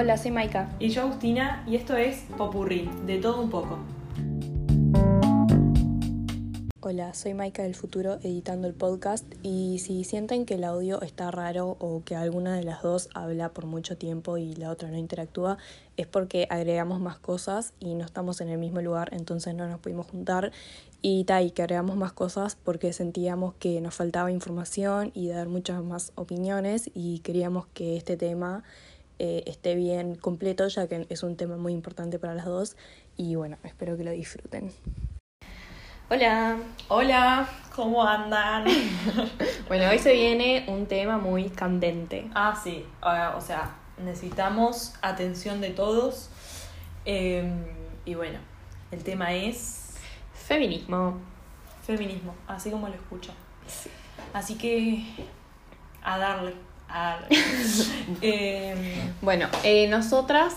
Hola, soy Maika. Y yo Agustina, y esto es Popurrí, de todo un poco. Hola, soy Maika del futuro editando el podcast y si sienten que el audio está raro o que alguna de las dos habla por mucho tiempo y la otra no interactúa, es porque agregamos más cosas y no estamos en el mismo lugar, entonces no nos pudimos juntar y tal, que agregamos más cosas porque sentíamos que nos faltaba información y dar muchas más opiniones y queríamos que este tema eh, esté bien completo ya que es un tema muy importante para las dos y bueno, espero que lo disfruten. Hola. Hola, ¿cómo andan? bueno, hoy se viene un tema muy candente. Ah, sí, ah, o sea, necesitamos atención de todos. Em, y bueno, el tema es... Feminismo. Feminismo, así como lo escucho. Así que... A darle. Em, bueno, eh, nosotras,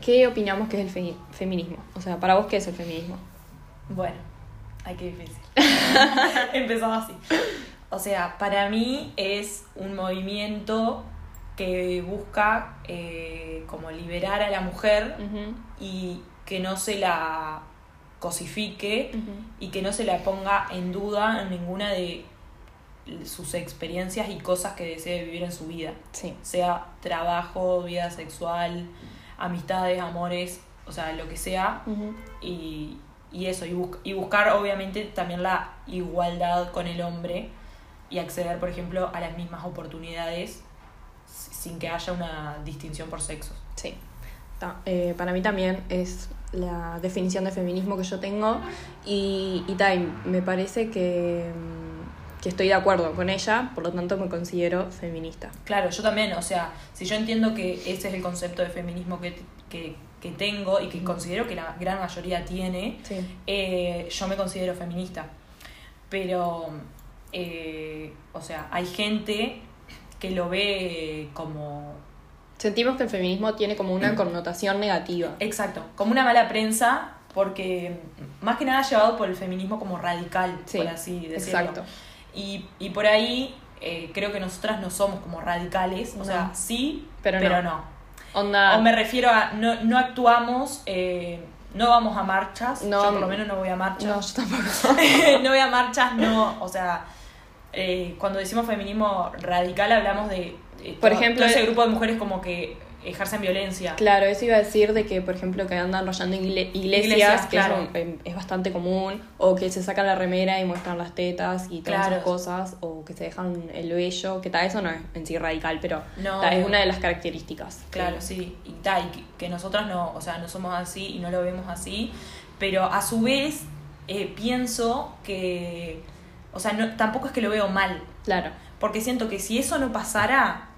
¿qué opinamos que es el feminismo? O sea, para vos, ¿qué es el feminismo? Bueno Ay, qué difícil. Empezaba así. O sea, para mí es un movimiento que busca eh, como liberar a la mujer y que no se la cosifique y que no se la ponga en duda en ninguna de sus experiencias y cosas que desee vivir en su vida. Sí. Sea trabajo, vida sexual, amistades, amores, o sea, lo que sea. y, y eso, y, y buscar obviamente también la igualdad con el hombre y acceder, por ejemplo, a las mismas oportunidades sin que haya una distinción por sexos. Sí. Eh, para mí también es la definición de feminismo que yo tengo y, y me parece que, mm, que, estoy de acuerdo con ella, por lo tanto me considero feminista. Claro, yo también, o sea, si yo entiendo que ese es el concepto de feminismo que, que, que tengo y que considero que la gran mayoría tiene, eh, yo me considero feminista. Pero, eh, o sea, hay gente que lo ve como... Sentimos que el feminismo tiene como una connotación negativa. Exacto, como una mala prensa, porque más que nada llevado por el feminismo como radical, por así decirlo. Exacto. Y, y por ahí eh, creo que nosotras no somos como radicales, o sea, sí, pero, no. O me refiero a no, no actuamos, eh, no vamos a marchas. No, yo por lo menos no voy a marchas. No, yo tampoco. no voy a marchas, no. O sea, eh, cuando decimos feminismo radical hablamos de. por ejemplo, ese grupo de mujeres como que ejercen violencia. Claro, eso iba a decir de que, por ejemplo, que andan rollando iglesias, que em, es, bastante común, o que se sacan la remera y muestran las tetas y todas esas cosas, o que se dejan el vello, que tal, eso no es en sí radical, pero es una de las características. Claro, sí, y tal, que nosotros no, o sea, no somos así y no lo vemos así, pero a su vez eh, pienso que, o sea, no, tampoco es que lo veo mal. Claro. Porque siento que si eso no pasara,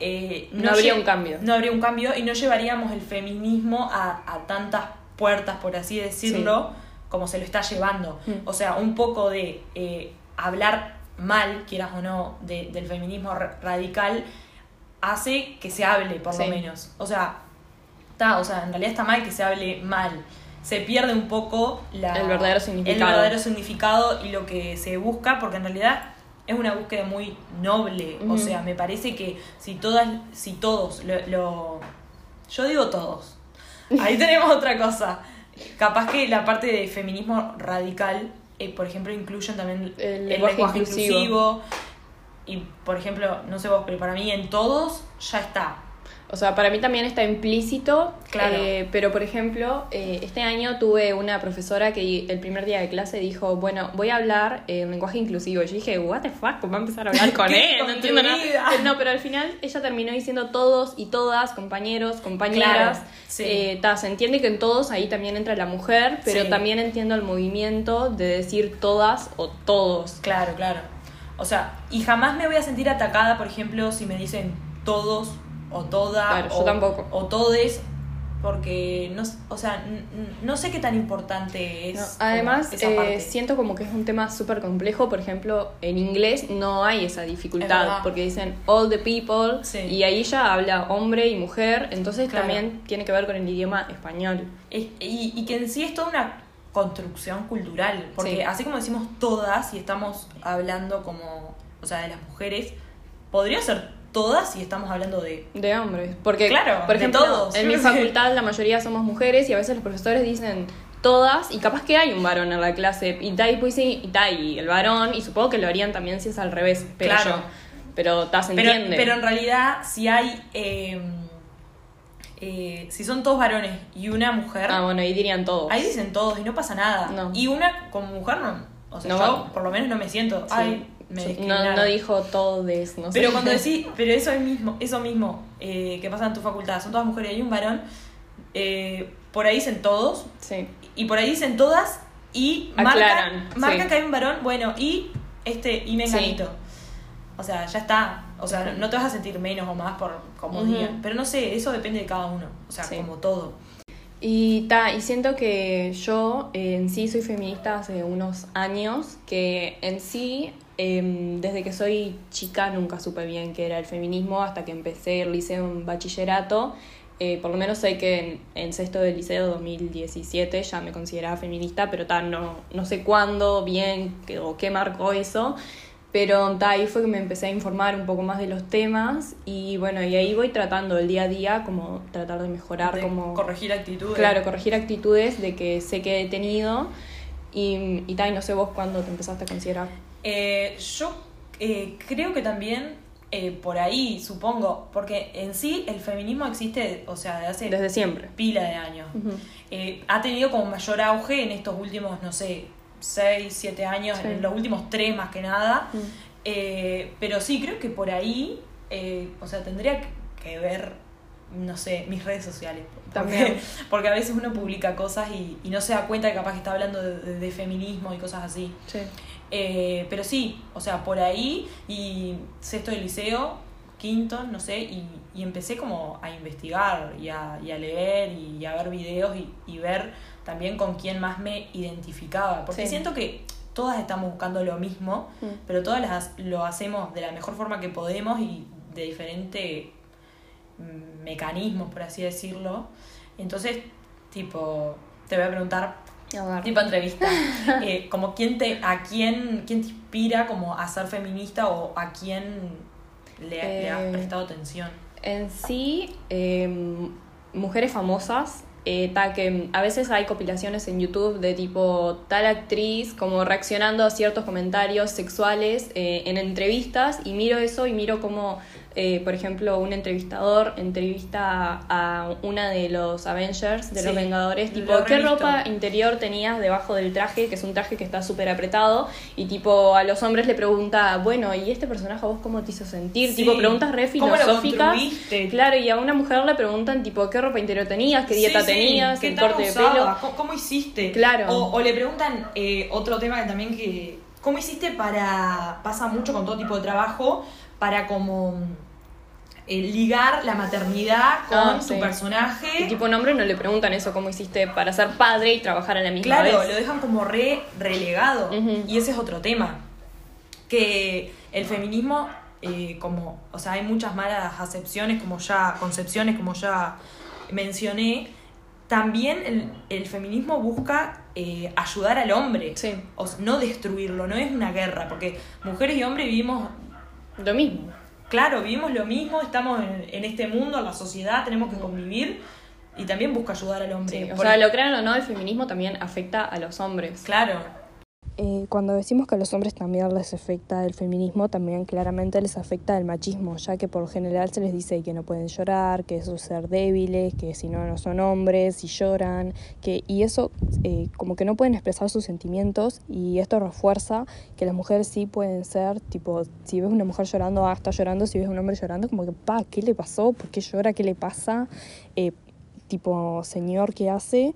eh, no, habría un cambio. No habría un cambio y no llevaríamos el feminismo a, a tantas puertas, por así decirlo, como se lo está llevando. Mm. O sea, un poco de eh, hablar mal, quieras o no, de, del feminismo radical, hace que se hable, por lo menos. O sea, está, o sea, en realidad está mal que se hable mal. Se pierde un poco la, el verdadero significado. El verdadero significado y lo que se busca, porque en realidad es una búsqueda muy noble. O sea, me parece que si todas, si todos lo, yo digo todos. Ahí tenemos otra cosa. Capaz que la parte de feminismo radical, eh, por ejemplo, incluyen también el, lenguaje, inclusivo. Y, por ejemplo, no sé vos, pero para mí en todos ya está. O sea, para mí también está implícito, claro. Eh, pero por ejemplo, eh, este año tuve una profesora que el primer día de clase dijo, bueno, voy a hablar en lenguaje inclusivo. Yo dije, what the fuck, ¿cómo va a empezar a hablar con él? No entiendo nada. No, pero al final ella terminó diciendo todos y todas, compañeros, compañeras. Eh, se entiende que en todos ahí también entra la mujer, pero también entiendo el movimiento de decir todas o todos. Claro, claro. O sea, y jamás me voy a sentir atacada, por ejemplo, si me dicen todos o toda o, tampoco. o todes porque no, o sea, no sé qué tan importante es. además, eh, siento como que es un tema súper complejo. Por ejemplo, en inglés no hay esa dificultad porque dicen all the people y ahí ya habla hombre y mujer, entonces también tiene que ver con el idioma español. Y, y, que en sí es toda una construcción cultural, porque así como decimos todas y estamos hablando como, o sea, de las mujeres, podría ser todas y estamos hablando de... De hombres. Porque, Claro, por ejemplo, todos. en mi facultad la mayoría somos mujeres y a veces los profesores dicen todas y capaz que hay un varón en la clase y tal y pues sí, y tal y el varón y supongo que lo harían también si es al revés pero Claro. yo pero ta, se Pero, entiende pero en realidad, si hay... eh, eh, si son todos varones y una mujer, ah bueno ahí dirían todos ahí dicen todos y no pasa nada. No. Y una como mujer no... O sea, No yo por lo menos no me siento... Sí. Ay, me Sí, no, discriminaron". no dijo todos no sé Pero cuando decís, pero eso es mismo, eso mismo eh, que pasa en tu facultad, son todas mujeres y hay un varón, eh, por ahí dicen todos, sí y por ahí dicen todas, y Aclaran, marca, marca sí. que hay un varón, bueno, y este, y menganito. O sea, ya está. O sea, no te vas a sentir menos o más por como digan. Pero no sé, eso depende de cada uno. O sea, Sí. como todo. Y ta, y siento que yo eh, en sí soy feminista hace unos años, que en sí, em, desde que soy chica nunca supe bien qué era el feminismo hasta que empecé el liceo en bachillerato. Eh, por lo menos sé que en, en sexto del liceo 2017 ya me consideraba feminista, pero ta, no, no sé cuándo bien qué- o qué marcó eso. Pero ta, ahí fue que me empecé a informar un poco más de los temas y bueno, y ahí voy tratando el día a día como tratar de mejorar De como... corregir actitudes. Claro, corregir actitudes de que sé que he tenido y, y tal, y no sé vos cuándo te empezaste a considerar. Eh, yo eh, creo que también eh, por ahí, supongo, porque en sí el feminismo existe, o sea, de hace Desde siempre. pila de años. Eh, ha tenido como mayor auge en estos últimos, no sé, 6, 7 años, Sí. en los últimos 3 más que nada. Eh, pero sí, creo que por ahí, eh, o sea, tendría que- que ver, no sé, mis redes sociales. Porque, También. porque a veces uno publica cosas y, y no se da cuenta que capaz que está hablando de, de- de feminismo y cosas así. Sí. Eh, pero sí, o sea, por ahí y sexto de liceo, quinto, no sé, y, y empecé como a investigar y a, y a leer y a ver videos y, y ver también con quién más me identificaba. Porque Sí. siento que todas estamos buscando lo mismo, Mm. pero todas las, lo hacemos de la mejor forma que podemos y de diferentes mm, mecanismos, por así decirlo. Entonces, tipo, te voy a preguntar. Tipo entrevista. Eh, como quién te a quién quién te inspira como a ser feminista o a quién le, le has Eh, prestado atención. En sí, eh, mujeres famosas, eh, ta, que a veces hay compilaciones en YouTube de tipo tal actriz como reaccionando a ciertos comentarios sexuales eh, en entrevistas y miro eso y miro como, eh, por ejemplo, un entrevistador entrevista a una de los Avengers, de Sí, los Vengadores, tipo, lo ¿qué visto. ropa interior tenías debajo del traje? Que es un traje que está súper apretado y tipo a los hombres le pregunta, bueno, ¿y este personaje a vos cómo te hizo sentir? Sí. Tipo, preguntas re ¿Cómo lo filosóficas. Claro, y a una mujer le preguntan, tipo, ¿qué ropa interior tenías? ¿Qué dieta Sí, tenías? ¿qué ¿El tal corte de pelo? ¿Cómo, cómo hiciste? Claro. O, o le preguntan eh, otro tema que también que. ¿Cómo hiciste para. pasa mucho con todo tipo de trabajo, para como. Eh, ligar la maternidad con Ah, tu sí. personaje. Y tipo, un hombre no le preguntan eso, ¿cómo hiciste para ser padre y trabajar a la misma Claro, vez? lo dejan como re relegado. Y ese es otro tema. Que el feminismo, eh, como, o sea, hay muchas malas acepciones, como ya, concepciones, como ya mencioné. También el, el feminismo busca eh, ayudar al hombre. Sí. O sea, no destruirlo, no es una guerra, porque mujeres y hombres vivimos Lo mismo. Claro, vivimos lo mismo, estamos en, en este mundo, en la sociedad, tenemos que convivir y también busca ayudar al hombre. Sí, o sea, lo crean o no, el feminismo también afecta a los hombres. Claro, Eh, cuando decimos que a los hombres también les afecta el feminismo, también claramente les afecta el machismo, ya que por general se les dice que no pueden llorar, que eso es ser débiles, que si no, no son hombres, y lloran, que, y eso eh, como que no pueden expresar sus sentimientos y esto refuerza que las mujeres sí pueden ser, tipo, si ves una mujer llorando, ah, está llorando, si ves un hombre llorando, como que, pa, ¿qué le pasó? ¿Por qué llora? ¿Qué le pasa? Eh, tipo, señor, ¿qué hace?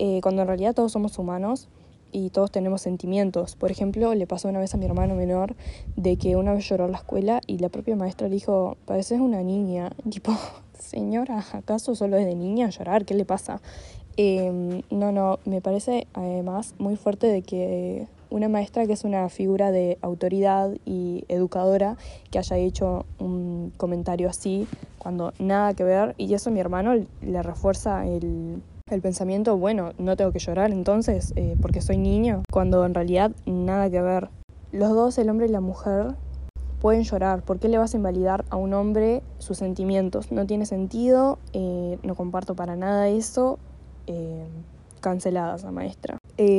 Eh, cuando en realidad todos somos humanos y todos tenemos sentimientos. Por ejemplo, le pasó una vez a mi hermano menor de que una vez lloró en la escuela y la propia maestra le dijo, pareces una niña. Tipo, señora, ¿acaso solo es de niña llorar? ¿Qué le pasa? Eh, no, no, me parece además muy fuerte de que una maestra que es una figura de autoridad y educadora que haya hecho un comentario así cuando nada que ver y eso a mi hermano le refuerza el, el pensamiento, bueno, no tengo que llorar entonces eh, porque soy niño, cuando en realidad nada que ver. Los dos, el hombre y la mujer, pueden llorar. ¿Por qué le vas a invalidar a un hombre sus sentimientos? No tiene sentido, eh, no comparto para nada eso. Eh, canceladas a maestra.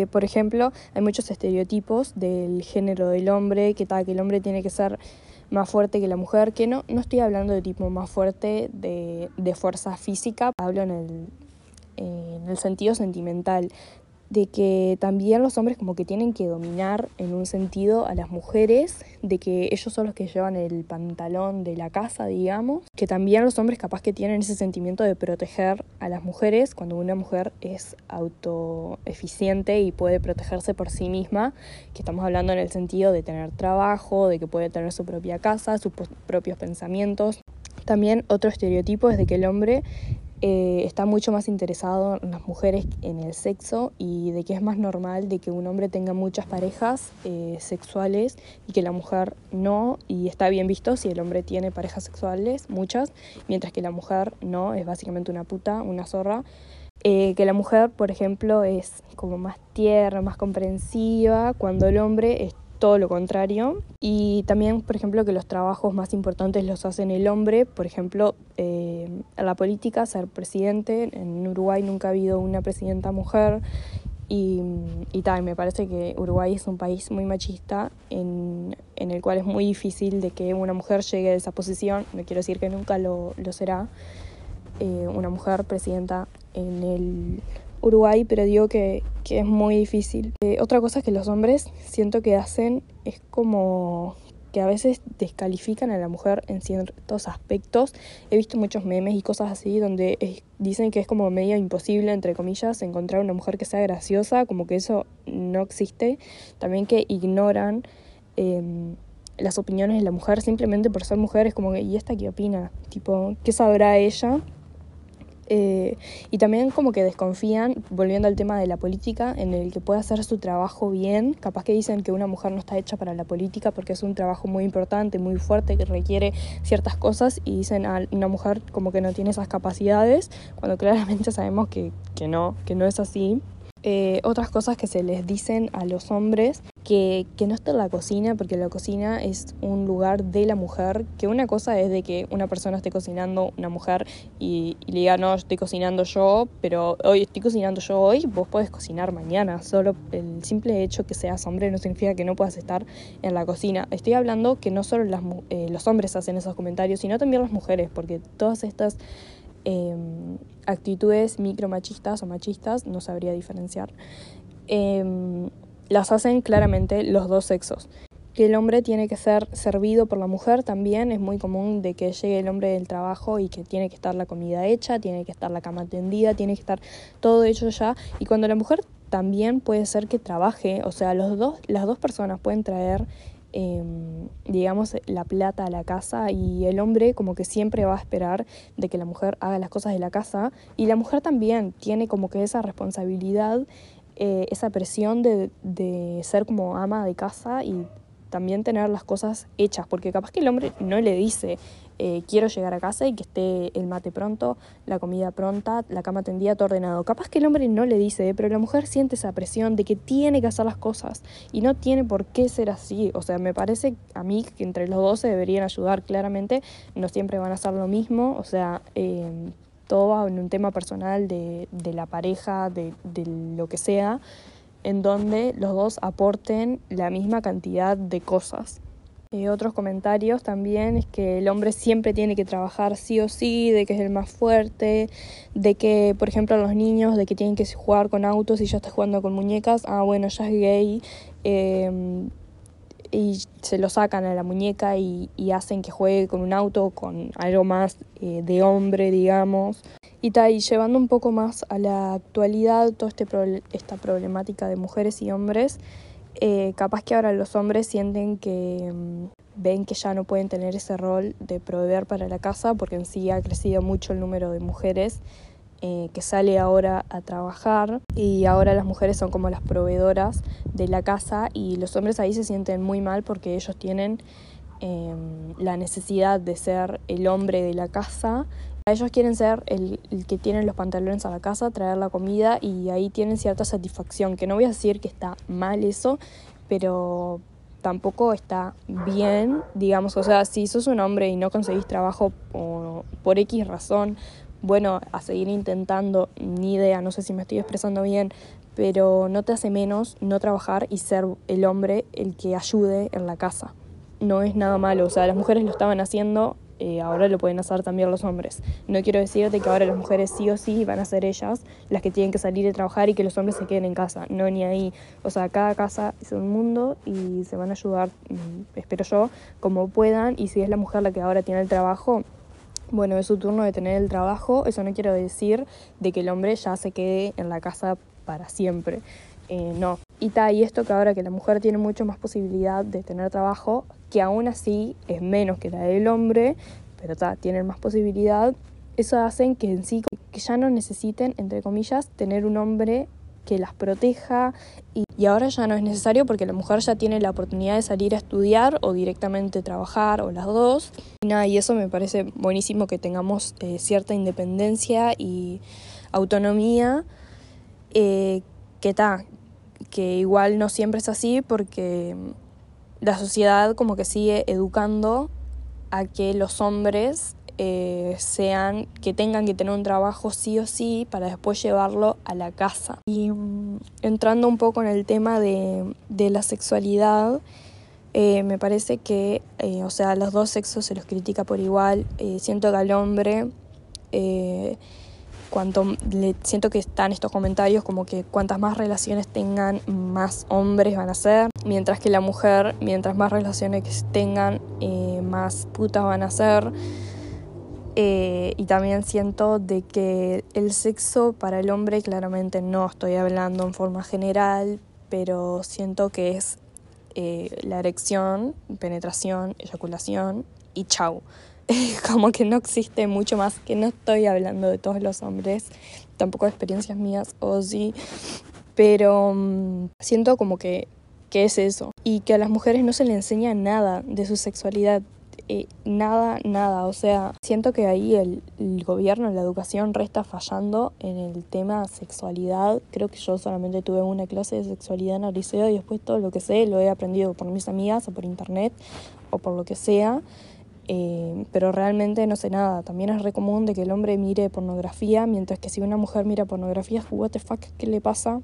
Por ejemplo, hay muchos estereotipos del género del hombre, que tal, que el hombre tiene que ser más fuerte que la mujer, que no, no estoy hablando de tipo más fuerte de, de fuerza física, hablo en el, en el sentido sentimental, de que también los hombres como que tienen que dominar en un sentido a las mujeres, de que ellos son los que llevan el pantalón de la casa, digamos, que también los hombres capaz que tienen ese sentimiento de proteger a las mujeres cuando una mujer es autoeficiente y puede protegerse por sí misma, que estamos hablando en el sentido de tener trabajo, de que puede tener su propia casa, sus propios pensamientos. También otro estereotipo es de que el hombre eh, está mucho más interesado en las mujeres en el sexo y de que es más normal de que un hombre tenga muchas parejas eh, sexuales y que la mujer no, y está bien visto si el hombre tiene parejas sexuales, muchas, mientras que la mujer no, es básicamente una puta, una zorra. Eh, que la mujer, por ejemplo, es como más tierna, más comprensiva, cuando el hombre todo lo contrario. Y también, por ejemplo, que los trabajos más importantes los hacen el hombre, por ejemplo, eh, la política, ser presidente. En Uruguay nunca ha habido una presidenta mujer. Y, tal, me parece que Uruguay es un país muy machista en, en, el cual es muy difícil de que una mujer llegue a esa posición, no quiero decir que nunca lo, lo será, eh, una mujer presidenta en el Uruguay, pero digo que, que es muy difícil. Eh, otra cosa que los hombres siento que hacen es como que a veces descalifican a la mujer en ciertos aspectos. He visto muchos memes y cosas así donde dicen que es como medio imposible, entre comillas, encontrar una mujer que sea graciosa, como que eso no existe. También que ignoran em, las opiniones de la mujer simplemente por ser mujer, es como ¿y esta qué opina? Tipo, ¿qué sabrá ella? Eh, y también como que desconfían, volviendo al tema de la política, en el que puede hacer su trabajo bien. Capaz que dicen que una mujer no está hecha para la política porque es un trabajo muy importante, muy fuerte, que requiere ciertas cosas y dicen a una mujer como que no tiene esas capacidades, cuando claramente sabemos que, que no, que no es así. Eh, otras cosas que se les dicen a los hombres que, que, no está en la cocina, porque la cocina es un lugar de la mujer, que una cosa es de que una persona esté cocinando, una mujer, y, le diga, no, estoy cocinando yo, pero hoy estoy cocinando yo hoy, vos podés cocinar mañana, solo el simple hecho que seas hombre no significa que no puedas estar en la cocina. Estoy hablando que no solo eh, los hombres hacen esos comentarios, sino también las mujeres, porque todas estas eh, actitudes micromachistas o machistas, no sabría diferenciar, eh, las hacen claramente los dos sexos. Que el hombre tiene que ser servido por la mujer también es muy común de que llegue el hombre del trabajo y que tiene que estar la comida hecha, tiene que estar la cama tendida, tiene que estar todo hecho ya. Y cuando la mujer también puede ser que trabaje, o sea, los dos, las dos personas pueden traer eh, digamos, la plata a la casa y el hombre como que siempre va a esperar de que la mujer haga las cosas de la casa y la mujer también tiene como que esa responsabilidad, eh, esa presión de, de ser como ama de casa y también tener las cosas hechas, porque capaz que el hombre no le dice, eh, quiero llegar a casa y que esté el mate pronto, la comida pronta, la cama tendida, todo ordenado. Capaz que el hombre no le dice, pero la mujer siente esa presión de que tiene que hacer las cosas y no tiene por qué ser así. O sea, me parece a mí que entre los dos se deberían ayudar claramente, no siempre van a hacer lo mismo, o sea... Eh, todo va en un tema personal de, la pareja, de lo que sea, en donde los dos aporten la misma cantidad de cosas. Y otros comentarios también es que el hombre siempre tiene que trabajar sí o sí, de que es el más fuerte, de que, por ejemplo, los niños, de que tienen que jugar con autos y ya está jugando con muñecas, ah, bueno, ya es gay, eh, y se lo sacan a la muñeca y, y, hacen que juegue con un auto, con algo más eh, de hombre, digamos. Y, ta, y llevando un poco más a la actualidad toda este pro esta problemática de mujeres y hombres, eh, capaz que ahora los hombres sienten que mmm, ven que ya no pueden tener ese rol de proveer para la casa porque en sí ha crecido mucho el número de mujeres eh, que sale ahora a trabajar. Y ahora las mujeres son como las proveedoras de la casa y los hombres ahí se sienten muy mal porque ellos tienen eh, la necesidad de ser el hombre de la casa ellos quieren ser el, el, que tienen los pantalones a la casa, traer la comida y ahí tienen cierta satisfacción, que no voy a decir que está mal eso, pero tampoco está bien, digamos, o sea, si sos un hombre y no conseguís trabajo por, por X razón, bueno, a seguir intentando, ni idea, no sé si me estoy expresando bien, pero no te hace menos no trabajar y ser el hombre el que ayude en la casa. No es nada malo, o sea, las mujeres lo estaban haciendo, eh, ahora lo pueden hacer también los hombres. No quiero decirte que ahora las mujeres sí o sí van a ser ellas las que tienen que salir a trabajar y que los hombres se queden en casa, no ni ahí. O sea, cada casa es un mundo y se van a ayudar, mm, espero yo, como puedan y si es la mujer la que ahora tiene el trabajo, bueno, es su turno de tener el trabajo, eso no quiero decir de que el hombre ya se quede en la casa para siempre. Eh, no. Y ta, y esto que ahora que la mujer tiene mucho más posibilidad de tener trabajo, que aún así es menos que la del hombre, pero ta, tienen más posibilidad, eso hace que en sí que ya no necesiten, entre comillas, tener un hombre que las proteja y, y, ahora ya no es necesario porque la mujer ya tiene la oportunidad de salir a estudiar o directamente trabajar o las dos. Y nada, y eso me parece buenísimo que tengamos eh, cierta independencia y autonomía eh, que está, que igual no siempre es así porque la sociedad como que sigue educando a que los hombres eh, sean, que tengan que tener un trabajo sí o sí para después llevarlo a la casa. Y mm, entrando un poco en el tema de, de la sexualidad, eh, me parece que, eh, o sea, los dos sexos se los critica por igual. Siento que al hombre cuanto siento que están estos comentarios como que cuantas más relaciones tengan, más hombres van a ser, mientras que la mujer, mientras más relaciones tengan, eh, más putas van a ser. Eh, y también siento de que el sexo para el hombre, claramente no estoy hablando en forma general, pero siento que es eh, la erección, penetración, eyaculación y chau. como que no existe mucho más, que no estoy hablando de todos los hombres, tampoco de experiencias mías, o sí, pero mm, siento como que, que es eso, y que a las mujeres no se le enseña nada de su sexualidad, eh, nada, nada, o sea, siento que ahí el, el gobierno, la educación resta fallando en el tema sexualidad, creo que yo solamente tuve una clase de sexualidad en el liceo y después todo lo que sé lo he aprendido por mis amigas o por internet o por lo que sea. Eh, pero realmente no sé nada. También es re que el hombre mire pornografía, mientras que si una mujer mira pornografía, what the fuck, ¿qué le pasa?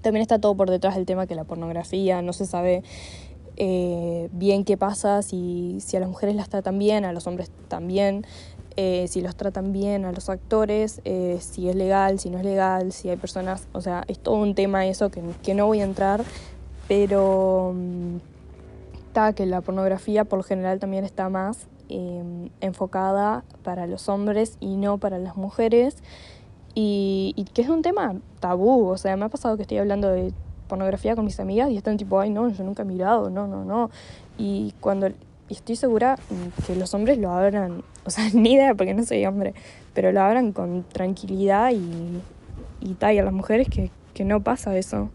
También está todo por detrás del tema que la pornografía no se sabe eh, bien qué pasa, si, si a las mujeres las tratan bien, a los hombres también, eh, si los tratan bien a los actores, si es legal, si no es legal, si hay personas, o sea, es todo un tema eso que, que no voy a entrar, pero mm, está que la pornografía por lo general también está más eh, enfocada para los hombres y no para las mujeres. Y, y, que es un tema tabú, o sea, me ha pasado que estoy hablando de pornografía con mis amigas y están tipo, ay no, yo nunca he mirado, no, no, no. Y cuando y estoy segura que los hombres lo abran, o sea, ni idea porque no soy hombre, pero lo abran con tranquilidad y, y tal, y a las mujeres que, que no pasa eso.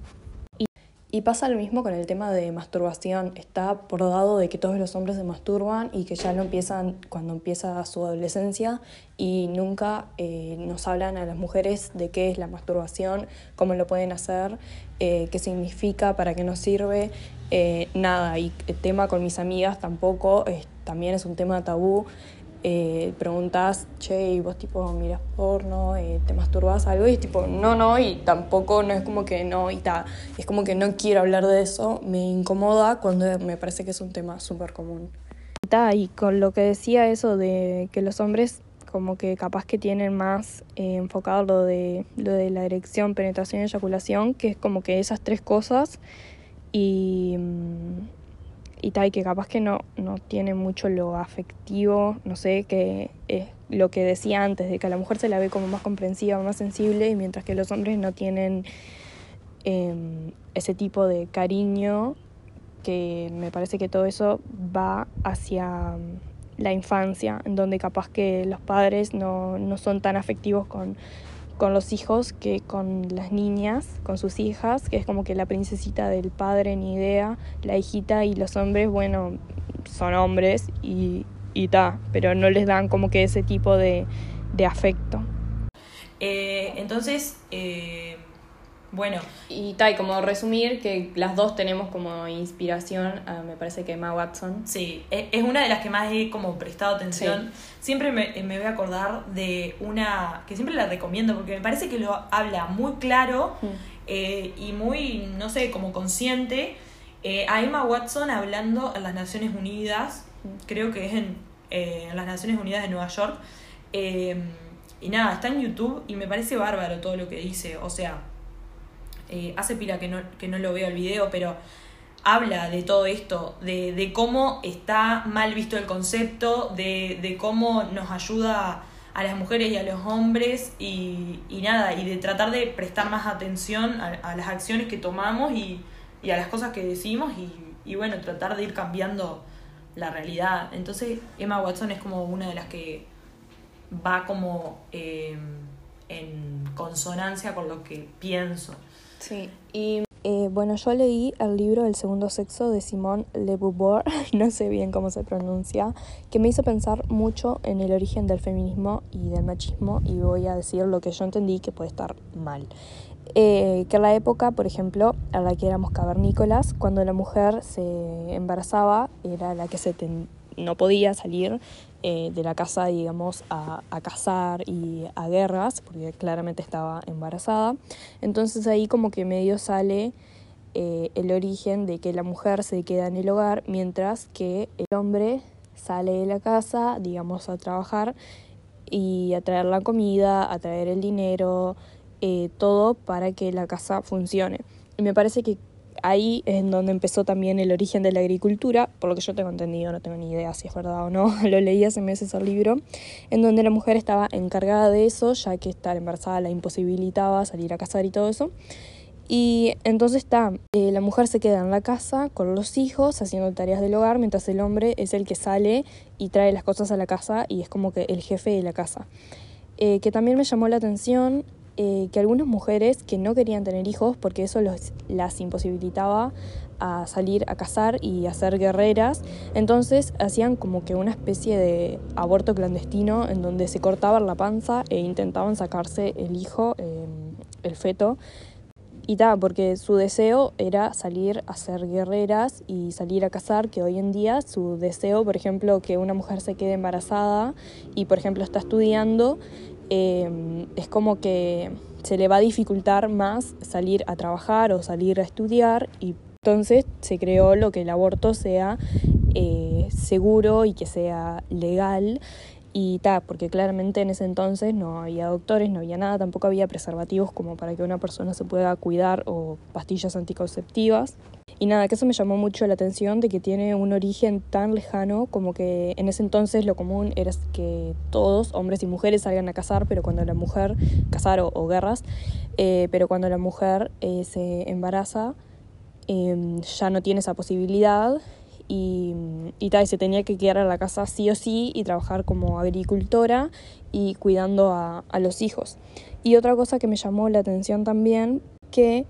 Y pasa lo mismo con el tema de masturbación. Está por dado de que todos los hombres se masturban y que ya lo empiezan cuando empieza su adolescencia y nunca eh, nos hablan a las mujeres de qué es la masturbación, cómo lo pueden hacer, eh, qué significa, para qué nos sirve, eh, nada. Y el tema con mis amigas tampoco, también es un tema tabú eh, preguntas, che, y vos tipo miras porno, eh, te masturbas algo, y es tipo, no, no, y tampoco no es como que no, y ta, es como que no quiero hablar de eso, me incomoda cuando me parece que es un tema súper común. Ta, y con lo que decía eso de que los hombres como que capaz que tienen más eh, enfocado lo de, lo de la erección, penetración y eyaculación, que es como que esas tres cosas, y... Mm, y tal, que capaz que no, no tiene mucho lo afectivo, no sé, que es lo que decía antes, de que a la mujer se la ve como más comprensiva, más sensible, y mientras que los hombres no tienen eh, ese tipo de cariño, que me parece que todo eso va hacia la infancia, en donde capaz que los padres no, no son tan afectivos con con los hijos que con las niñas, con sus hijas, que es como que la princesita del padre ni idea, la hijita y los hombres, bueno, son hombres y, y ta, pero no les dan como que ese tipo de, de afecto. Eh, entonces, eh, Bueno. Y tal, como resumir que las dos tenemos como inspiración, me parece que Emma Watson. Sí, e, es una de las que más he como prestado atención. Siempre me, me, voy a acordar de una que siempre la recomiendo porque me parece que lo habla muy claro mm. eh, y muy, no sé, como consciente. Eh, a Emma Watson hablando en las Naciones Unidas, mm. creo que es en, eh, en las Naciones Unidas de Nueva York. y nada, está en YouTube y me parece bárbaro todo lo que dice. O sea, eh, hace pila que no, que no lo veo el video, pero habla de todo esto, de, de cómo está mal visto el concepto, de, de, cómo nos ayuda a las mujeres y a los hombres y, y nada, y de tratar de prestar más atención a, las acciones que tomamos y, y, a las cosas que decimos y, y, bueno, tratar de ir cambiando la realidad. Entonces Emma Watson es como una de las que va como eh, en consonancia con lo que pienso. Sí, y eh, bueno, yo leí el libro El segundo sexo de Simone Le Beauvoir, no sé bien cómo se pronuncia, que me hizo pensar mucho en el origen del feminismo y del machismo y voy a decir lo que yo entendí que puede estar mal. Eh, que en la época, por ejemplo, a la que éramos cavernícolas, cuando la mujer se embarazaba, era la que se no podía salir eh, de la casa, digamos, a, a cazar y a guerras, porque claramente estaba embarazada. Entonces ahí como que medio sale eh, el origen de que la mujer se queda en el hogar, mientras que el hombre sale de la casa, digamos, a trabajar y a traer la comida, a traer el dinero, eh, todo para que la casa funcione. Y me parece que ahí es donde empezó también el origen de la agricultura, por lo que yo tengo entendido, no tengo ni idea si es verdad o no, lo leí hace meses el libro, en donde la mujer estaba encargada de eso, ya que estar embarazada la imposibilitaba salir a cazar y todo eso. Y entonces está, eh, la mujer se queda en la casa con los hijos haciendo tareas del hogar, mientras el hombre es el que sale y trae las cosas a la casa y es como que el jefe de la casa. Eh, que también me llamó la atención eh, que algunas mujeres que no querían tener hijos porque eso los, las imposibilitaba a salir a cazar y a ser guerreras, entonces hacían como que una especie de aborto clandestino en donde se cortaban la panza e intentaban sacarse el hijo, em, el feto, y tal, porque su deseo era salir a ser guerreras y salir a cazar, que hoy en día su deseo, por ejemplo, que una mujer se quede embarazada y, por ejemplo, está estudiando, Em, es como que se le va a dificultar más salir a trabajar o salir a estudiar y entonces se creó lo que el aborto sea eh, seguro y que sea legal y tal, porque claramente en ese entonces no había doctores, no había nada, tampoco había preservativos como para que una persona se pueda cuidar o pastillas anticonceptivas. Y nada, que eso me llamó mucho la atención de que tiene un origen tan lejano como que en ese entonces lo común era que todos, hombres y mujeres, salgan a cazar, pero cuando la mujer, cazar o, guerras, eh, pero cuando la mujer eh, se embaraza em, ya no tiene esa posibilidad y, y tal, se tenía que quedar a la casa sí o sí y trabajar como agricultora y cuidando a, a los hijos. Y otra cosa que me llamó la atención también, que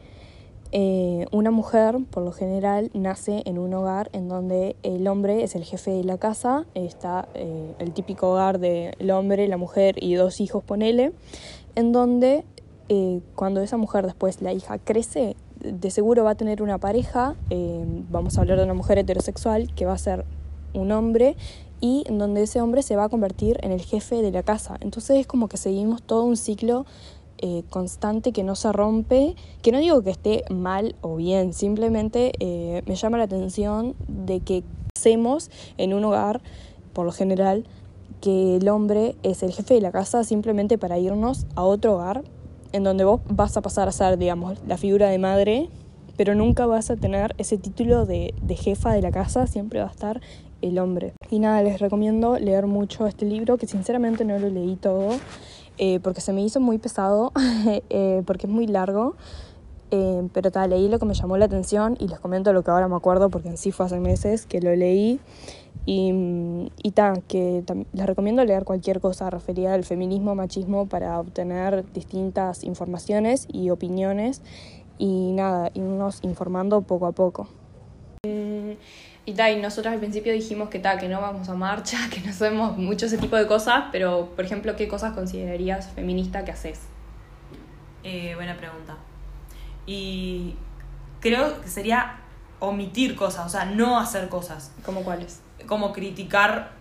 eh, una mujer, por lo general, nace en un hogar en donde el hombre es el jefe de la casa, está eh, el típico hogar del hombre, la mujer y dos hijos, ponele, en donde eh, cuando esa mujer después, la hija, crece, de seguro va a tener una pareja, vamos a hablar de una mujer heterosexual, que va a ser un hombre y donde ese hombre se va a convertir en el jefe de la casa. Entonces es como que seguimos todo un ciclo eh, constante que no se rompe, que no digo que esté mal o bien, simplemente eh, me llama la atención de que hacemos en un hogar, por lo general, que el hombre es el jefe de la casa simplemente para irnos a otro hogar en donde vos vas a pasar a ser, digamos, la figura de madre, pero nunca vas a tener ese título de, de jefa de la casa, siempre va a estar el hombre. Y nada, les recomiendo leer mucho este libro, que sinceramente no lo leí todo. Eh, porque se me hizo muy pesado, eh, porque es muy largo. Eh, pero tal, leí lo que me llamó la atención y les comento lo que ahora me acuerdo, porque en sí fue hace meses que lo leí. Y, y tal, que les recomiendo leer cualquier cosa referida al feminismo, machismo, para obtener distintas informaciones y opiniones. Y nada, irnos informando poco a poco. Mm, y tal, y nosotros al principio dijimos que tal, que no vamos a marcha, que no sabemos mucho ese tipo de cosas, pero por ejemplo, ¿qué cosas considerarías feminista que haces? Eh, buena pregunta. Y creo que sería omitir cosas, o sea, no hacer cosas. ¿Cómo cuáles? Como criticar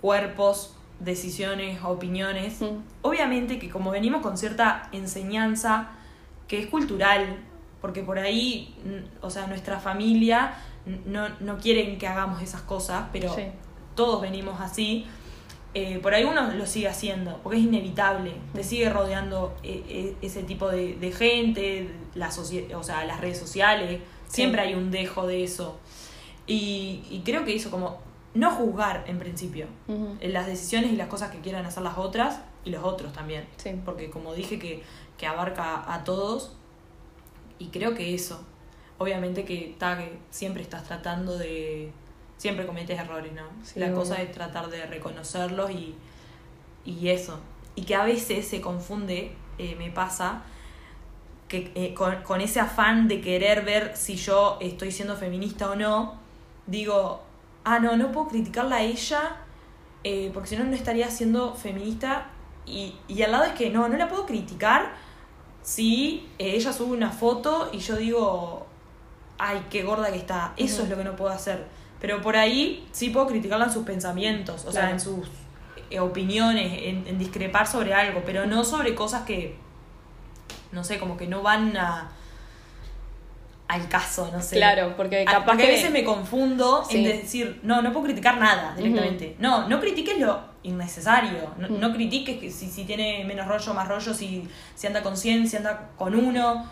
cuerpos, decisiones, opiniones. Mm. Obviamente que como venimos con cierta enseñanza que es cultural, porque por ahí, o sea, nuestra familia no, no quieren que hagamos esas cosas, pero Sí. todos venimos así. eh, por ahí uno lo sigue haciendo, porque es inevitable, te sigue rodeando eh, eh, ese tipo de, de gente, la o sea, las redes sociales, siempre Sí. hay un dejo de eso. Y, y creo que eso, como no juzgar en principio en las decisiones y las cosas que quieran hacer las otras y los otros también. Sí. Porque como dije que, que abarca a todos, y creo que eso, obviamente que, está que siempre estás tratando de... Siempre cometes errores, ¿no? Sí, La cosa es tratar de reconocerlos y, y eso. Y que a veces se confunde, eh, me pasa, que eh, con, con ese afán de querer ver si yo estoy siendo feminista o no, digo, ah, no, no puedo criticarla a ella eh, porque si no, no estaría siendo feminista. Y, y al lado es que no, no la puedo criticar si eh, ella sube una foto y yo digo, ay, qué gorda que está. Eso es lo que no puedo hacer. Pero por ahí sí puedo criticarla en sus pensamientos, o sea, en sus eh, opiniones, en, en discrepar sobre algo, pero no sobre cosas que, no sé, como que no van a al caso, no sé. Claro, porque A- capaz porque a veces me confundo Sí. en decir, no, no puedo criticar nada directamente. No, no critiques lo innecesario. No, no critiques que si, si tiene menos rollo, más rollo, si, si anda con 100, si anda con uno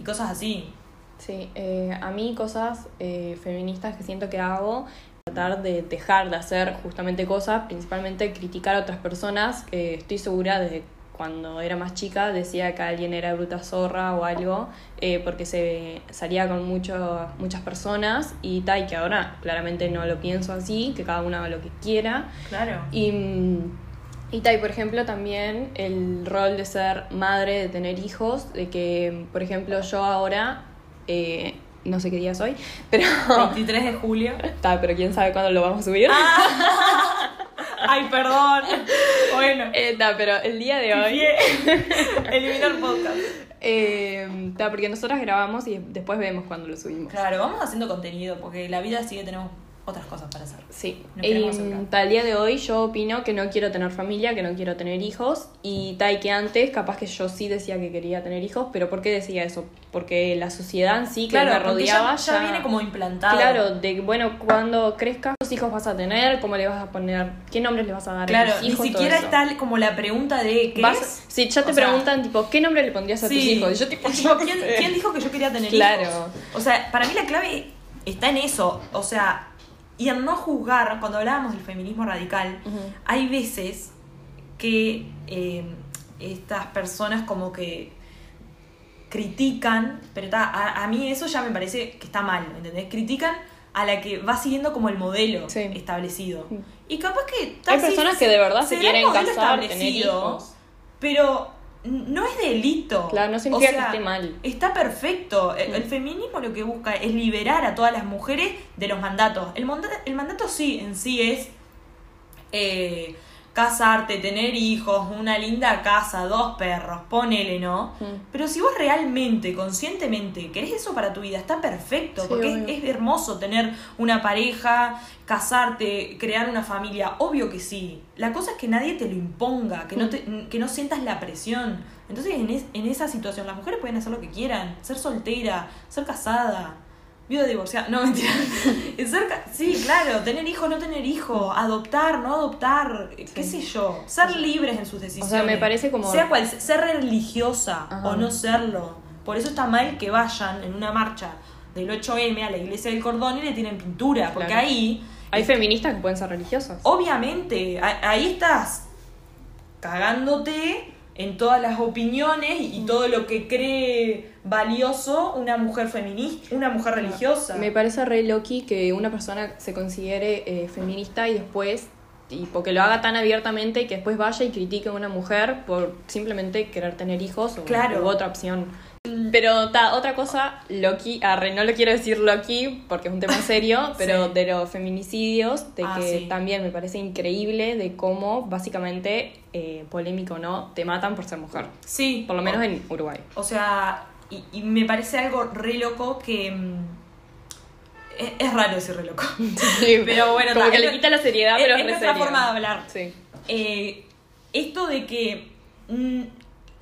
y cosas así. Sí, eh, a mí cosas eh, feministas que siento que hago, tratar de dejar de hacer justamente cosas, principalmente criticar a otras personas, que estoy segura desde cuando era más chica decía que alguien era bruta zorra o algo, eh, porque se salía con mucho, muchas personas y tal, y que ahora claramente no lo pienso así, que cada uno haga lo que quiera. Claro. Y, mm, y tal, por ejemplo, también el rol de ser madre, de tener hijos, de que, por ejemplo, yo ahora, eh, no sé qué día soy, pero, 23 de julio. ta, pero quién sabe cuándo lo vamos a subir. Ay, perdón. Bueno. Eh, pero el día de hoy, Eliminar podcast. eh, ta, porque nosotras grabamos y después vemos cuándo lo subimos. Claro, vamos haciendo contenido porque la vida sigue tenemos otras cosas para hacer. Sí, queremos y, acercar. tal día de hoy yo opino que no quiero tener familia, que no quiero tener hijos y tal que antes capaz que yo sí decía que quería tener hijos, pero ¿por qué decía eso? Porque la sociedad en sí que Claro, me rodeaba ya, ya viene como implantado. Claro, de bueno, cuando crezcas, ¿cuántos hijos vas a tener? ¿Cómo le vas a poner? ¿Qué nombres le vas a dar Claro, a tus ni siquiera está como la pregunta de ¿qué Vas- es? Sí, ya te O sea, preguntan, tipo, ¿qué nombre le pondrías a tus hijos? Yo, tipo, ¿quién, quién dijo que yo quería tener Claro. hijos? O sea, para mí la clave está en eso. O sea, y en no juzgar, cuando hablábamos del feminismo radical, hay veces que eh, estas personas como que critican, pero ta, a, a mí eso ya me parece que está mal, ¿entendés? Critican a la que va siguiendo como el modelo Sí. establecido. Y capaz que... ta, Hay personas que de verdad se quieren casar, tener hijos. Pero no es delito. Claro, no significa que esté mal. Está perfecto. El, Mm. el feminismo lo que busca es liberar a todas las mujeres de los mandatos. El, manda- el mandato sí, en sí es eh, casarte, tener hijos, una linda casa, dos perros, ponele, ¿no? Mm. Pero si vos realmente, conscientemente, querés eso para tu vida, está perfecto, Sí, porque es, es hermoso tener una pareja, casarte, crear una familia, obvio que sí. La cosa es que nadie te lo imponga, que, no, te, que no sientas la presión. Entonces, en, es- en esa situación, las mujeres pueden hacer lo que quieran, ser soltera, ser casada. Viuda divorciada, no mentira. Ser ca- sí, claro, tener hijos, no tener hijos, adoptar, no adoptar, qué sé yo, ser libres en sus decisiones. me parece como- Sea cual sea, ser religiosa Ajá. o no serlo. Por eso está mal que vayan en una marcha del 8M a la iglesia del cordón y le tienen pintura, porque Claro. ahí, Hay feministas que pueden ser religiosas. obviamente, ahí estás cagándote en todas las opiniones y todo lo que cree valioso una mujer feminista, una mujer religiosa. Me parece re loki que una persona se considere eh, feminista y después, y porque lo haga tan abiertamente, que después vaya y critique a una mujer por simplemente querer tener hijos o Claro. u otra opción. Pero ta, otra cosa, Loki, arre, no lo quiero decir Loki porque es un tema serio, pero Sí. de los feminicidios, de Ah, que sí. también me parece increíble de cómo básicamente, eh, polémico o no, te matan por ser mujer. Sí. Por lo menos en Uruguay. O sea, y, y me parece algo re loco que... mm, Es, es raro decir re loco. Pero bueno, como que le quita la seriedad, pero es es, nuestra serio. forma de hablar. Sí. Eh, esto de que mm,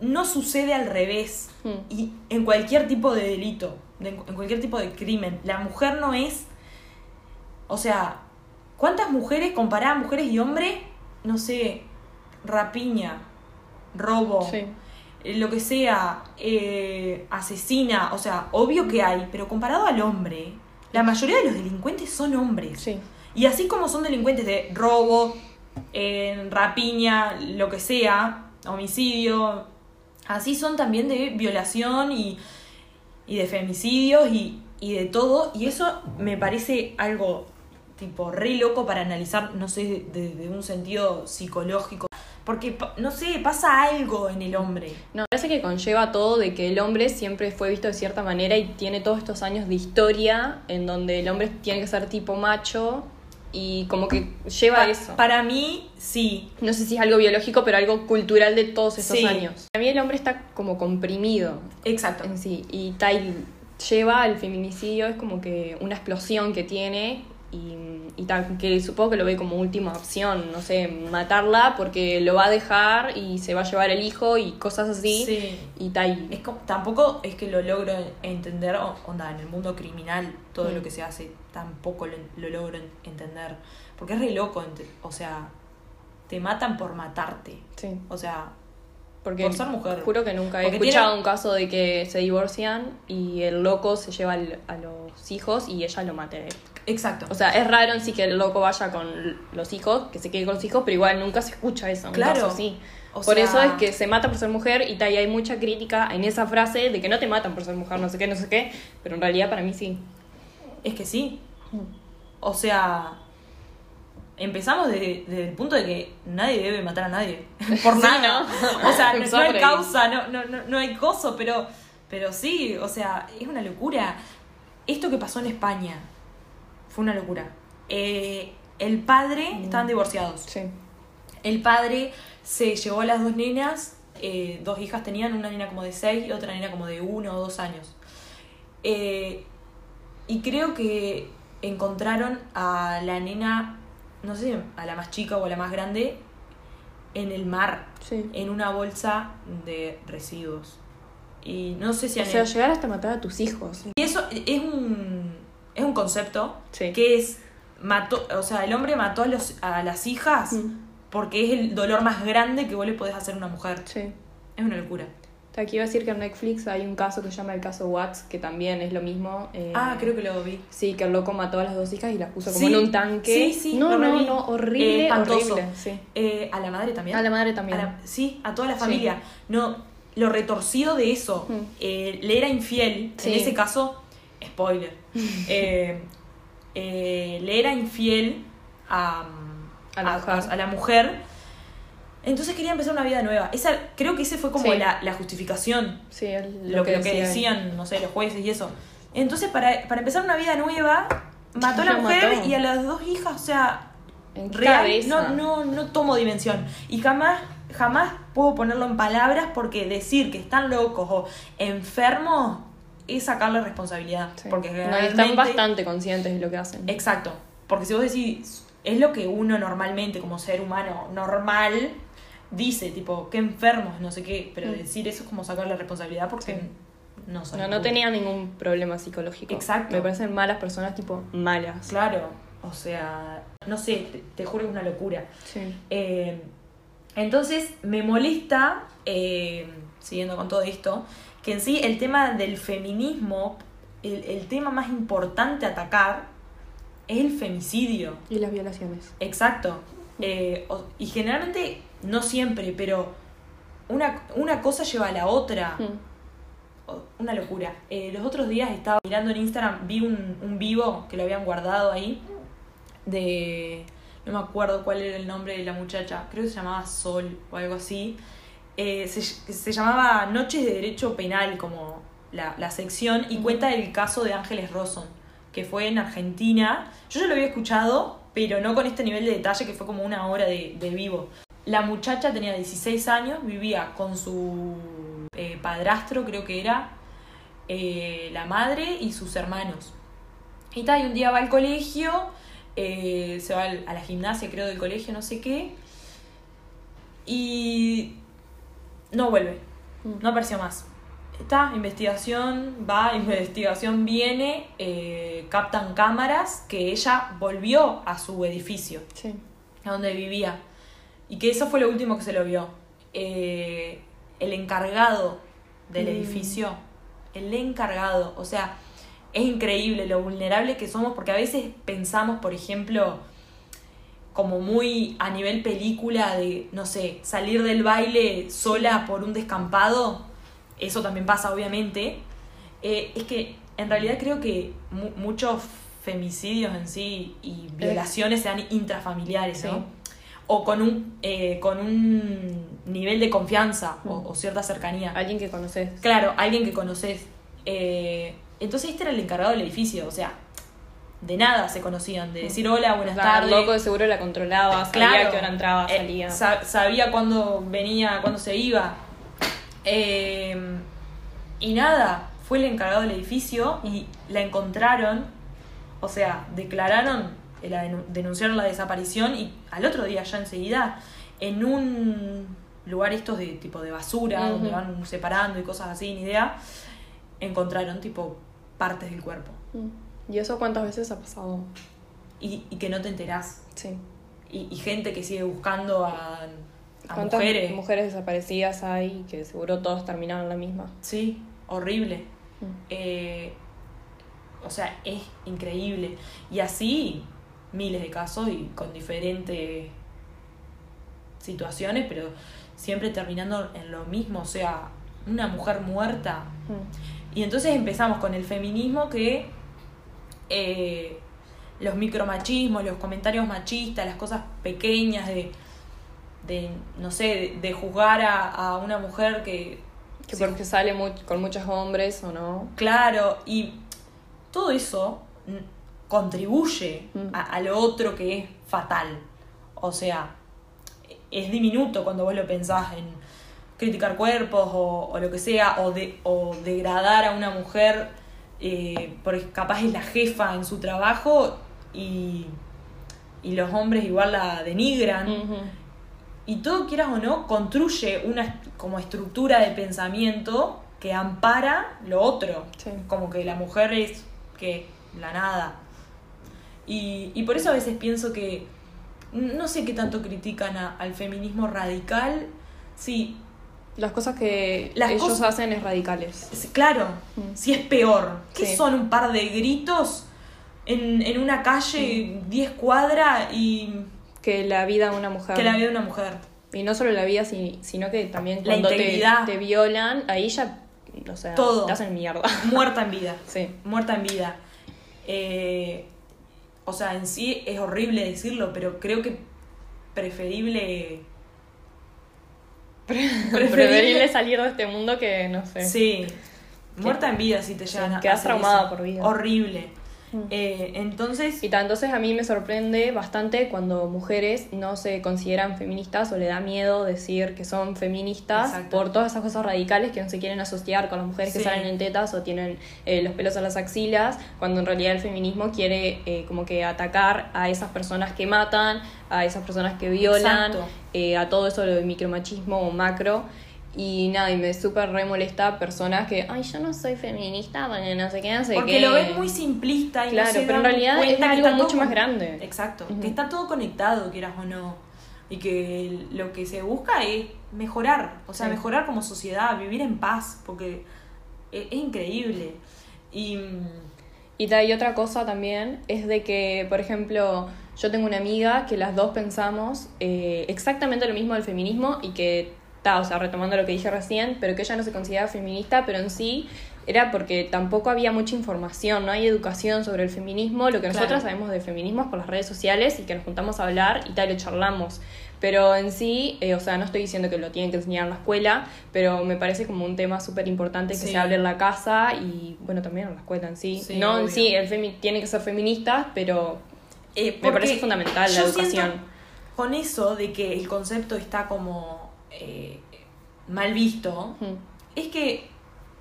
no sucede al revés Mm. y en cualquier tipo de delito, de- en cualquier tipo de crimen, la mujer no es, o sea, ¿cuántas mujeres comparadas mujeres y hombres, no sé, rapiña, robo, Sí. Eh, lo que sea, eh, asesina, o sea, obvio que hay, pero comparado al hombre, la mayoría de los delincuentes son hombres. Sí. Y así como son delincuentes de robo, eh, rapiña, lo que sea, homicidio, así son también de violación y, y de femicidios y, y de todo. Y eso me parece algo tipo re loco para analizar, no sé, desde un sentido psicológico. Porque, no sé, pasa algo en el hombre. No, parece que conlleva todo de que el hombre siempre fue visto de cierta manera y tiene todos estos años de historia en donde el hombre tiene que ser tipo macho y como que lleva Pa- eso. Para mí, sí. No sé si es algo biológico, pero algo cultural de todos estos Sí. años. Para mí el hombre está como comprimido Exacto. en sí y tal lleva al feminicidio es como que una explosión que tiene y, y tal que supongo que lo ve como última opción no sé matarla porque lo va a dejar y se va a llevar el hijo y cosas así Sí. y tal Es como- tampoco es que lo logro entender, onda, en el mundo criminal, todo Mm. lo que se hace, tampoco lo, lo logro en- entender. Porque es re loco, o sea, te matan por matarte. sí O sea, porque Por ser mujer. juro que nunca he Porque escuchado tiene- un caso de que se divorcian y el loco se lleva al- a los hijos y ella lo mate a él. Exacto. O sea, es raro en sí que el loco vaya con los hijos, que se quede con los hijos, pero igual nunca se escucha eso. Claro. O por sea- eso es que se mata por ser mujer y tal, y hay mucha crítica en esa frase de que no te matan por ser mujer, no sé qué, no sé qué, pero en realidad para mí sí. es que sí. O sea, empezamos de- desde el punto de que nadie debe matar a nadie. Por Sí, nada. ¿no? O sea, no, hay causa, no, no, no, no hay coso, pero, pero sí, o sea, es una locura. Esto que pasó en España fue una locura. Eh, el padre, Mm. estaban divorciados. Sí. El padre se llevó a las dos nenas, eh, dos hijas tenían, una nena como de 6 y otra nena como de 1 o 2 años. Eh, y creo que encontraron a la nena, no sé, a la más chica o a la más grande, en el mar, Sí. en una bolsa de residuos. Y no sé si O sea, llegar hasta matar a tus hijos. y eso es un, es un concepto Sí. que es, mató, o sea, el hombre mató a, los, a las hijas Mm. porque es el dolor más grande que vos le podés hacer a una mujer. Sí. Es una locura. Aquí iba a decir que en Netflix hay un caso que se llama el caso Watts, que también es lo mismo. eh, Ah, creo que lo vi. Sí, que el loco mató a las dos hijas y las puso como Sí, en un tanque. sí, sí, no, no, no, Eh, horrible, espantoso. horrible. Sí. Eh, a la madre también. A la madre también. A la- sí, a toda la Sí. familia. No, lo retorcido de eso. Mm. eh, le era infiel, Sí. en ese caso, spoiler. eh, eh, le era infiel a, A la mujer. a la mujer. Entonces quería empezar una vida nueva. Esa, creo que ese fue como Sí. la, la justificación Sí, lo, que, lo que decía. decían, no sé, los jueces y eso. Entonces, para, para empezar una vida nueva, mató a la mujer mató. y a las dos hijas, o sea, En real, no, no, no tomo dimensión. Y jamás, jamás puedo ponerlo en palabras porque decir que están locos o enfermos es sacarle responsabilidad. Sí. Porque No, están bastante conscientes de lo que hacen. Exacto. Porque si vos decís, es lo que uno normalmente, como ser humano normal, dice, tipo, qué enfermos, no sé qué. Pero Mm. decir eso es como sacarle responsabilidad porque Sí. no son. No, no tenía ningún problema psicológico. Exacto. Me parecen malas personas, tipo, malas. Claro. O sea, no sé, te, te juro que es una locura. Sí. Eh, entonces, me molesta, eh, siguiendo con todo esto, que en sí el tema del feminismo, el, el tema más importante a atacar es el femicidio. Y las violaciones. Exacto. Eh, y generalmente, no siempre, pero una, una cosa lleva a la otra. Mm. O- Una locura. Eh, los otros días estaba mirando en Instagram, vi un, un vivo que lo habían guardado ahí. De. No me acuerdo cuál era el nombre de la muchacha. Creo que se llamaba Sol o algo así. Eh, se, se llamaba Noches de Derecho Penal, como la, la sección, y cuenta el caso de Ángeles Rosson, que fue en Argentina. Yo ya lo había escuchado, pero no con este nivel de detalle, que fue como una hora de, de vivo. La muchacha tenía 16 años, vivía con su eh, padrastro, creo que era, eh, la madre y sus hermanos. Y tal, y un día va al colegio, eh, se va a la gimnasia, creo, del colegio, no sé qué, y no vuelve, Mm. no apareció más. Está, investigación, va, investigación viene, eh, captan cámaras que ella volvió a su edificio, Sí. a donde vivía, y que eso fue lo último que se lo vio. Eh, el encargado del Mm. edificio, el encargado, o sea, es increíble lo vulnerable que somos, porque a veces pensamos, por ejemplo, como muy a nivel película de, no sé, salir del baile sola por un descampado, eso también pasa obviamente, Eh, es que en realidad creo que mu- muchos femicidios en sí y violaciones sean intrafamiliares, Sí. ¿no? O con un, eh, con un nivel de confianza o, Mm. o cierta cercanía. Alguien que conoces. Claro, alguien que conoces. Eh, entonces este era el encargado del edificio, o sea, de nada se conocían, de decir hola, buenas Claro, tardes. El loco de seguro la controlaba, sabía Claro. que hora entraba, Eh, salía. sa- sabía cuándo venía, cuándo se iba. Eh, y nada, fue el encargado del edificio y la encontraron, o sea, declararon, eh, la denunciaron la desaparición y al otro día ya enseguida, en un lugar estos de tipo de basura, donde van separando y cosas así, ni idea, encontraron tipo partes del cuerpo. Mm. ¿Y eso cuántas veces ha pasado? Y, y que no te enterás. Sí. Y, y gente que sigue buscando a, a ¿Cuántas mujeres. mujeres desaparecidas hay que seguro todos terminaron la misma? Sí, horrible. Mm. Eh, o sea, es increíble. Y así, miles de casos y con diferentes situaciones, pero siempre terminando en lo mismo. O sea, una mujer muerta. Mm. Y entonces empezamos con el feminismo que eh, los micromachismos, los comentarios machistas, las cosas pequeñas de, de no sé, de, de juzgar a, a una mujer que... Que porque sale con muchos hombres o no. Claro, y todo eso contribuye Mm. a, a lo otro que es fatal. O sea, es diminuto cuando vos lo pensás en criticar cuerpos o, o lo que sea, o, de, o degradar a una mujer eh, porque capaz es la jefa en su trabajo y, y los hombres igual la denigran. Y todo, quieras o no, construye una como estructura de pensamiento que ampara lo otro. Sí. Como que la mujer es que la nada. Y, y por eso a veces pienso que no sé qué tanto critican a- al feminismo radical. Sí, Las cosas que Las ellos hacen es radicales. es- claro, Mm. si es peor. ¿Qué Sí. son un par de gritos en, en una calle 10 cuadras y Que la vida de una mujer. que la vida de una mujer? Y no solo la vida, si- sino que también La cuando te, integridad. te violan, ahí ya, o sea, Todo. te hacen mierda. Muerta en vida. Sí. muerta en vida. Eh, o sea, en sí es horrible decirlo, pero creo que preferible. Preferible salir de este mundo que, no sé. Sí. Muerta en vida si te Sí, llegan a. quedas traumada eso. por vida. Horrible. Mm. Eh, entonces. Y entonces a mí me sorprende bastante cuando mujeres no se consideran feministas o le da miedo decir que son feministas Exacto. por todas esas cosas radicales que no se quieren asociar con las mujeres que salen en tetas o tienen eh, los pelos a las axilas, cuando en realidad el feminismo quiere eh, como que atacar a esas personas que matan, a esas personas que violan, eh, a todo eso lo de micromachismo o macro. Y nada, y me súper re molesta personas que, ay, yo no soy feminista, porque no sé qué, no sé Porque qué". lo ven muy simplista y Claro, no se pero en realidad es algo mucho más grande. Exacto, que está todo conectado, quieras o no. Y que lo que se busca es mejorar, o sea, Sí. mejorar como sociedad, vivir en paz, porque es, es increíble. Y Y y otra cosa también es de que, por ejemplo, yo tengo una amiga que las dos pensamos eh, exactamente lo mismo del feminismo y que, o sea, retomando lo que dije recién, pero que ella no se consideraba feminista, pero en sí era porque tampoco había mucha información, no hay educación sobre el feminismo. Lo que Claro. nosotras sabemos de feminismo es por las redes sociales y que nos juntamos a hablar y tal, lo charlamos. Pero en sí, eh, o sea, no estoy diciendo que lo tienen que enseñar en la escuela, pero me parece como un tema súper importante que Sí. se hable en la casa y, bueno, también en la escuela en sí. Sí, no en sí, el femi tiene que ser feminista, pero eh, me parece fundamental la educación. Con eso de que el concepto está como eh, mal visto, Ujú. es que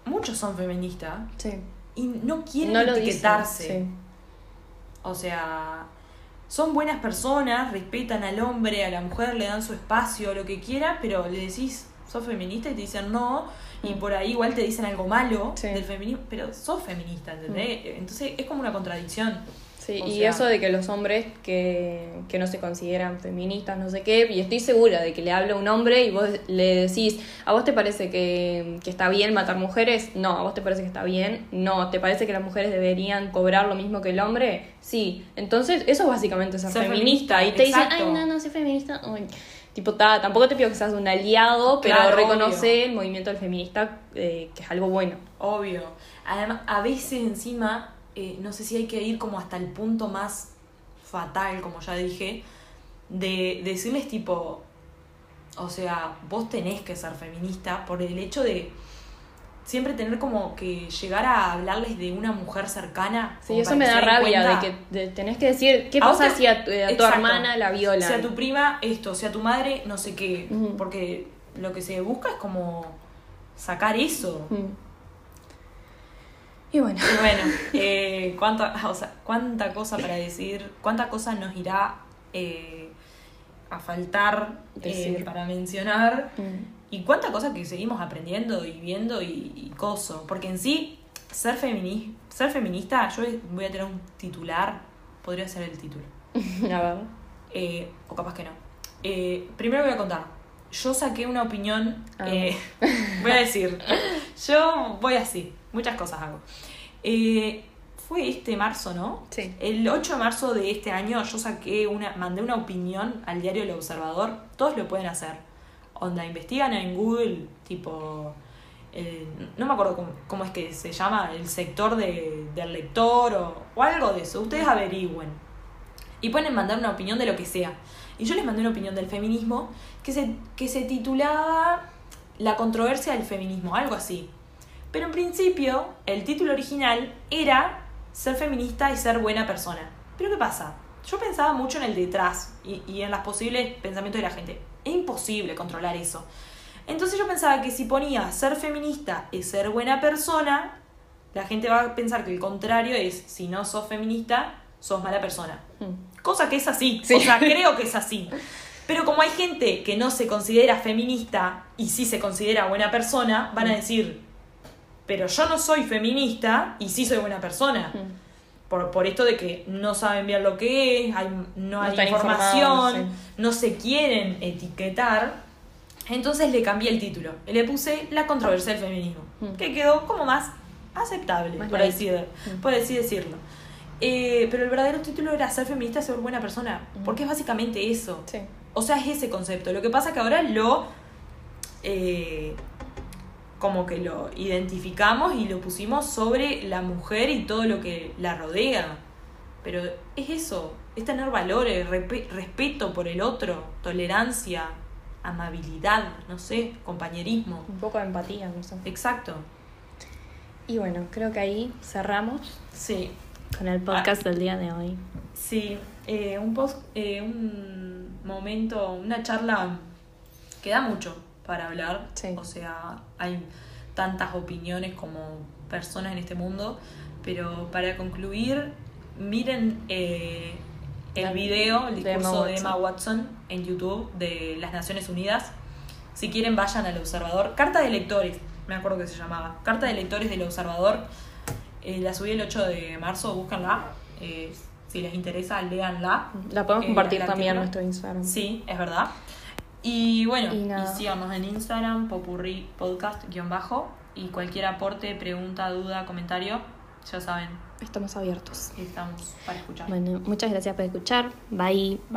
muchos son feministas Sí. y no quieren No lo dicen, etiquetarse. sí. O sea, son buenas personas, respetan al hombre, a la mujer, le dan su espacio, lo que quiera, pero le decís, sos feminista y te dicen no, y Mm. por ahí igual te dicen algo malo Sí. del feminismo, pero sos feminista, ¿entendés? Entonces es como una contradicción. Sí, O y sea- eso de que los hombres que, que no se consideran feministas, no sé qué, y estoy segura de que le habla un hombre y vos le decís, ¿a vos te parece que, que está bien matar mujeres? No, ¿a vos te parece que está bien? No, ¿te parece que las mujeres deberían cobrar lo mismo que el hombre? Sí, entonces eso es básicamente ser, Ser feminista. feminista, Y te dicen, exacto. ay, no, no soy feminista. Ay. Tipo, ta, tampoco te pido que seas un aliado, pero Claro, reconoce el movimiento del feminista, eh, que es algo bueno. Obvio. Además, a veces encima, eh, no sé si hay que ir como hasta el punto más fatal, como ya dije, de decirles tipo, o sea, vos tenés que ser feminista por el hecho de siempre tener como que llegar a hablarles de una mujer cercana. Sí, eso me da rabia cuenta. de que de- tenés que decir, ¿qué pasa si a, tu- a tu hermana la violan? Si a tu prima esto, si a tu madre no sé qué, porque lo que se busca es como sacar eso. Y bueno, Y bueno, eh, cuánta, o sea, cuánta cosa para decir, cuánta cosa nos irá eh, a faltar eh, para mencionar mm, y cuánta cosa que seguimos aprendiendo y viendo y, y coso. Porque en sí, ser, femini ser feminista, yo voy a tener un titular, podría ser el título, a ver. o capaz que no. Primero voy a contar. Yo saqué una opinión, Ah. eh, voy a decir, yo voy así, muchas cosas hago. Eh, fue este marzo, ¿no? Sí. El 8 de marzo de este año yo saqué una, mandé una opinión al diario El Observador, todos lo pueden hacer. Onda, investigan en Google, tipo, eh, no me acuerdo cómo, cómo es que se llama, el sector de, del lector o, o algo de eso, ustedes averigüen. Y pueden mandar una opinión de lo que sea. Y yo les mandé una opinión del feminismo que se, que se titulaba La controversia del feminismo, algo así. Pero en principio, el título original era ser feminista y ser buena persona. Pero ¿qué pasa? Yo pensaba mucho en el detrás y, y en los posibles pensamientos de la gente. Es imposible controlar eso. Entonces yo pensaba que si ponía ser feminista y ser buena persona, la gente va a pensar que el contrario es si no sos feminista, sos mala persona. Mm. Cosa que es así. Sí. O sea, creo que es así. Pero como hay gente que no se considera feminista y sí se considera buena persona, van a Mm. decir, pero yo no soy feminista y sí soy buena persona. Mm. Por, por esto de que no saben bien lo que es, hay, no hay información, no se quieren etiquetar. Entonces le cambié el título y le puse La controversia del feminismo, Mm. que quedó como más aceptable, Más por, así, Mm. por así decirlo. Eh, pero el verdadero título era Ser feminista, ser buena persona, Mm. porque es básicamente eso. Sí. O sea, es ese concepto. Lo que pasa que ahora lo. eh, como que lo identificamos y lo pusimos sobre la mujer y todo lo que la rodea. Pero es eso, es tener valores, respeto por el otro, tolerancia, amabilidad, no sé, compañerismo. Un poco de empatía, no sé. Exacto. Y bueno, creo que ahí cerramos Sí, con el podcast del día de hoy. sí. eh, un, post, eh, un momento, una charla que da mucho para hablar. Sí. O sea, hay tantas opiniones como personas en este mundo. Pero para concluir, miren eh, el video, el de Emma discurso de. Emma Watson en YouTube de las Naciones Unidas. Si quieren, vayan al Observador. Carta de lectores, me acuerdo que se llamaba. Carta de lectores del Observador. Eh, la subí el 8 de marzo, búscanla. Eh, si les interesa, léanla. La podemos Eh, compartir también en nuestro Instagram. Sí, es verdad. Y bueno, Y síganos en Instagram, popurri podcast guion bajo. Y cualquier aporte, pregunta, duda, comentario, ya saben, Estamos abiertos. estamos para escuchar. Bueno, muchas gracias por escuchar. Bye.